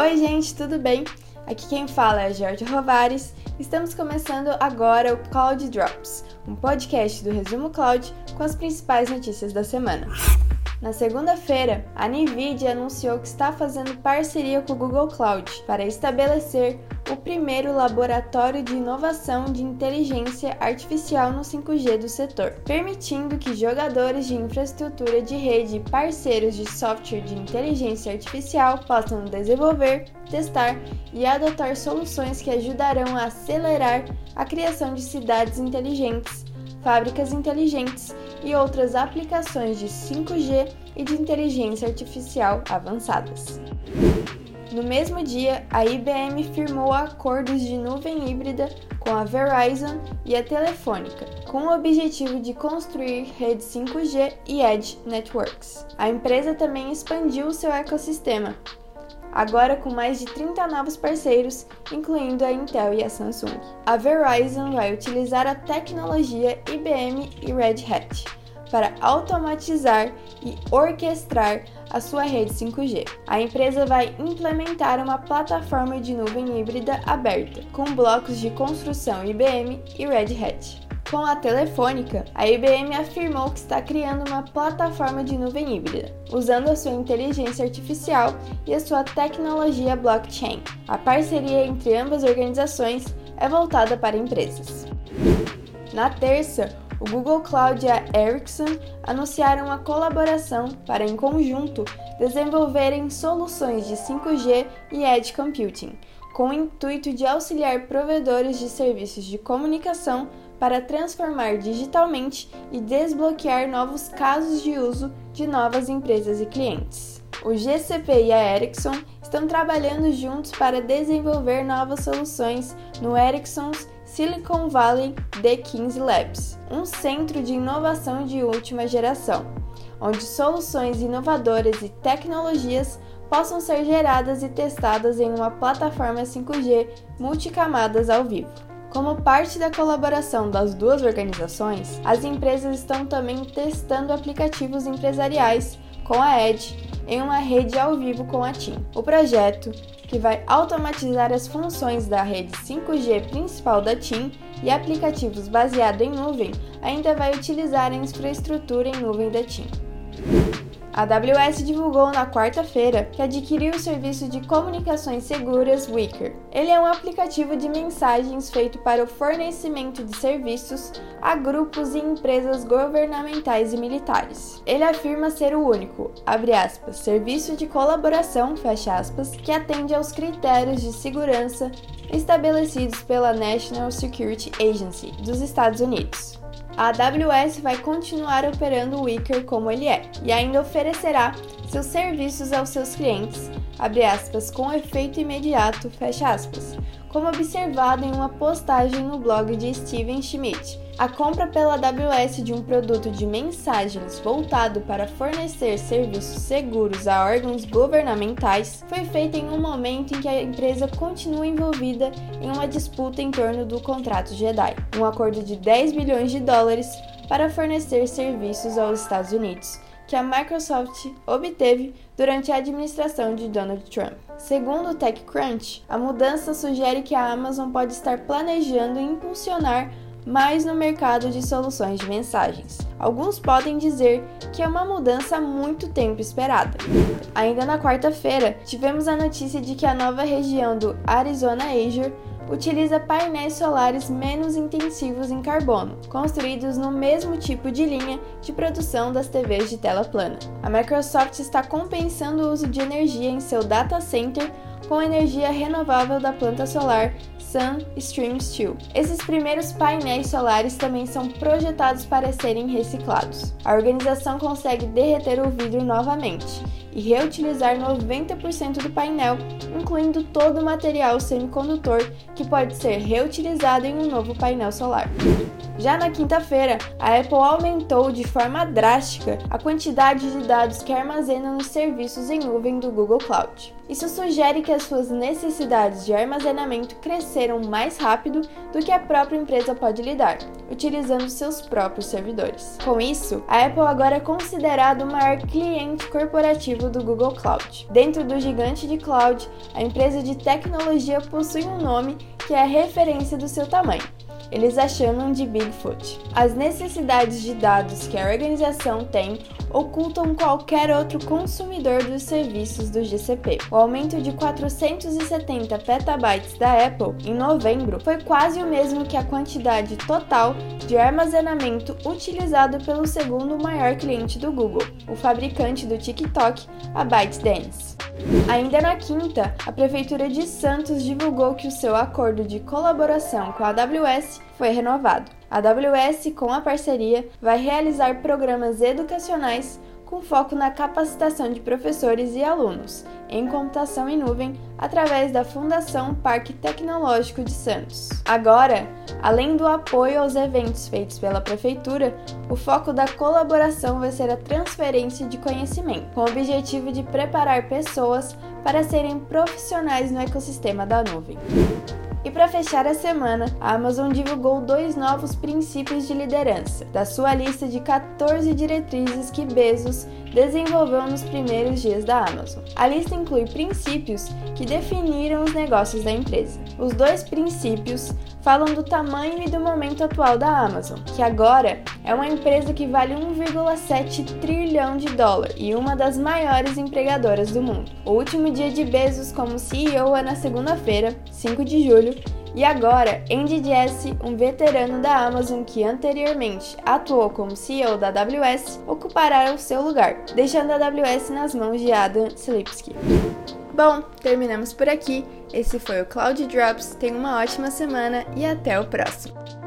Oi, gente, tudo bem? Aqui quem fala é Jorge Rovares. Estamos começando agora o Cloud Drops, um podcast do Resumo Cloud com as principais notícias da semana. Na segunda-feira, a Nvidia anunciou que está fazendo parceria com o Google Cloud para estabelecer o primeiro laboratório de inovação de inteligência artificial no 5G do setor, permitindo que jogadores de infraestrutura de rede e parceiros de software de inteligência artificial possam desenvolver, testar e adotar soluções que ajudarão a acelerar a criação de cidades inteligentes, fábricas inteligentes e outras aplicações de 5G e de inteligência artificial avançadas. No mesmo dia, a IBM firmou acordos de nuvem híbrida com a Verizon e a Telefônica, com o objetivo de construir redes 5G e Edge Networks. A empresa também expandiu seu ecossistema, agora com mais de 30 novos parceiros, incluindo a Intel e a Samsung. A Verizon vai utilizar a tecnologia IBM e Red Hat para automatizar e orquestrar a sua rede 5G. A empresa vai implementar uma plataforma de nuvem híbrida aberta, com blocos de construção IBM e Red Hat. Com a Telefônica, a IBM afirmou que está criando uma plataforma de nuvem híbrida, usando a sua inteligência artificial e a sua tecnologia blockchain. A parceria entre ambas organizações é voltada para empresas. Na terça, o Google Cloud e a Ericsson anunciaram uma colaboração para, em conjunto, desenvolverem soluções de 5G e Edge Computing, com o intuito de auxiliar provedores de serviços de comunicação para transformar digitalmente e desbloquear novos casos de uso de novas empresas e clientes. O GCP e a Ericsson estão trabalhando juntos para desenvolver novas soluções no Ericsson's Silicon Valley D15 Labs, um centro de inovação de última geração, onde soluções inovadoras e tecnologias possam ser geradas e testadas em uma plataforma 5G multicamadas ao vivo. Como parte da colaboração das duas organizações, as empresas estão também testando aplicativos empresariais com a Edge em uma rede ao vivo com a TIM. O projeto, que vai automatizar as funções da rede 5G principal da TIM e aplicativos baseados em nuvem, ainda vai utilizar a infraestrutura em nuvem da TIM. A AWS divulgou na quarta-feira que adquiriu o serviço de comunicações seguras Wicker. Ele é um aplicativo de mensagens feito para o fornecimento de serviços a grupos e empresas governamentais e militares. Ele afirma ser o único, aspas, serviço de colaboração, aspas, que atende aos critérios de segurança estabelecidos pela National Security Agency dos Estados Unidos a AWS vai continuar operando o Wicker como ele é e ainda oferecerá seus serviços aos seus clientes, aspas, com efeito imediato, aspas, como observado em uma postagem no blog de Steven Schmidt. A compra pela AWS de um produto de mensagens voltado para fornecer serviços seguros a órgãos governamentais foi feita em um momento em que a empresa continua envolvida em uma disputa em torno do contrato Jedi, um acordo de 10 bilhões de dólares para fornecer serviços aos Estados Unidos que a Microsoft obteve durante a administração de Donald Trump. Segundo o TechCrunch, a mudança sugere que a Amazon pode estar planejando impulsionar mais no mercado de soluções de mensagens. Alguns podem dizer que é uma mudança muito tempo esperada. Ainda na quarta-feira, tivemos a notícia de que a nova região do Arizona Azure utiliza painéis solares menos intensivos em carbono, construídos no mesmo tipo de linha de produção das TVs de tela plana. A Microsoft está compensando o uso de energia em seu data center com energia renovável da planta solar Sun Stream Steel. Esses primeiros painéis solares também são projetados para serem reciclados. A organização consegue derreter o vidro novamente e reutilizar 90% do painel, incluindo todo o material semicondutor que pode ser reutilizado em um novo painel solar. Já na quinta-feira, a Apple aumentou de forma drástica a quantidade de dados que armazena nos serviços em nuvem do Google Cloud. Isso sugere que as suas necessidades de armazenamento cresceram mais rápido do que a própria empresa pode lidar, utilizando seus próprios servidores. Com isso, a Apple agora é considerado o maior cliente corporativo do Google Cloud. Dentro do gigante de cloud, a empresa de tecnologia possui um nome que é a referência do seu tamanho eles a chamam de Bigfoot. As necessidades de dados que a organização tem ocultam qualquer outro consumidor dos serviços do GCP. O aumento de 470 petabytes da Apple em novembro foi quase o mesmo que a quantidade total de armazenamento utilizado pelo segundo maior cliente do Google, o fabricante do TikTok, a ByteDance. Ainda na quinta, a Prefeitura de Santos divulgou que o seu acordo de colaboração com a AWS foi renovado. A AWS, com a parceria, vai realizar programas educacionais com foco na capacitação de professores e alunos em computação em nuvem através da Fundação Parque Tecnológico de Santos. Agora, além do apoio aos eventos feitos pela Prefeitura, o foco da colaboração vai ser a transferência de conhecimento, com o objetivo de preparar pessoas para serem profissionais no ecossistema da nuvem. E para fechar a semana, a Amazon divulgou dois novos princípios de liderança, da sua lista de 14 diretrizes que Bezos desenvolveu nos primeiros dias da Amazon. A lista inclui princípios que definiram os negócios da empresa. Os dois princípios falam do tamanho e do momento atual da Amazon, que agora é uma empresa que vale 1,7 trilhão de dólar e uma das maiores empregadoras do mundo. O último dia de Bezos como CEO é na segunda-feira, 5 de julho, e agora, Andy Jassy, um veterano da Amazon que anteriormente atuou como CEO da AWS, ocupará o seu lugar, deixando a AWS nas mãos de Adam Slipsky. Bom, terminamos por aqui. Esse foi o Cloud Drops. Tenha uma ótima semana e até o próximo.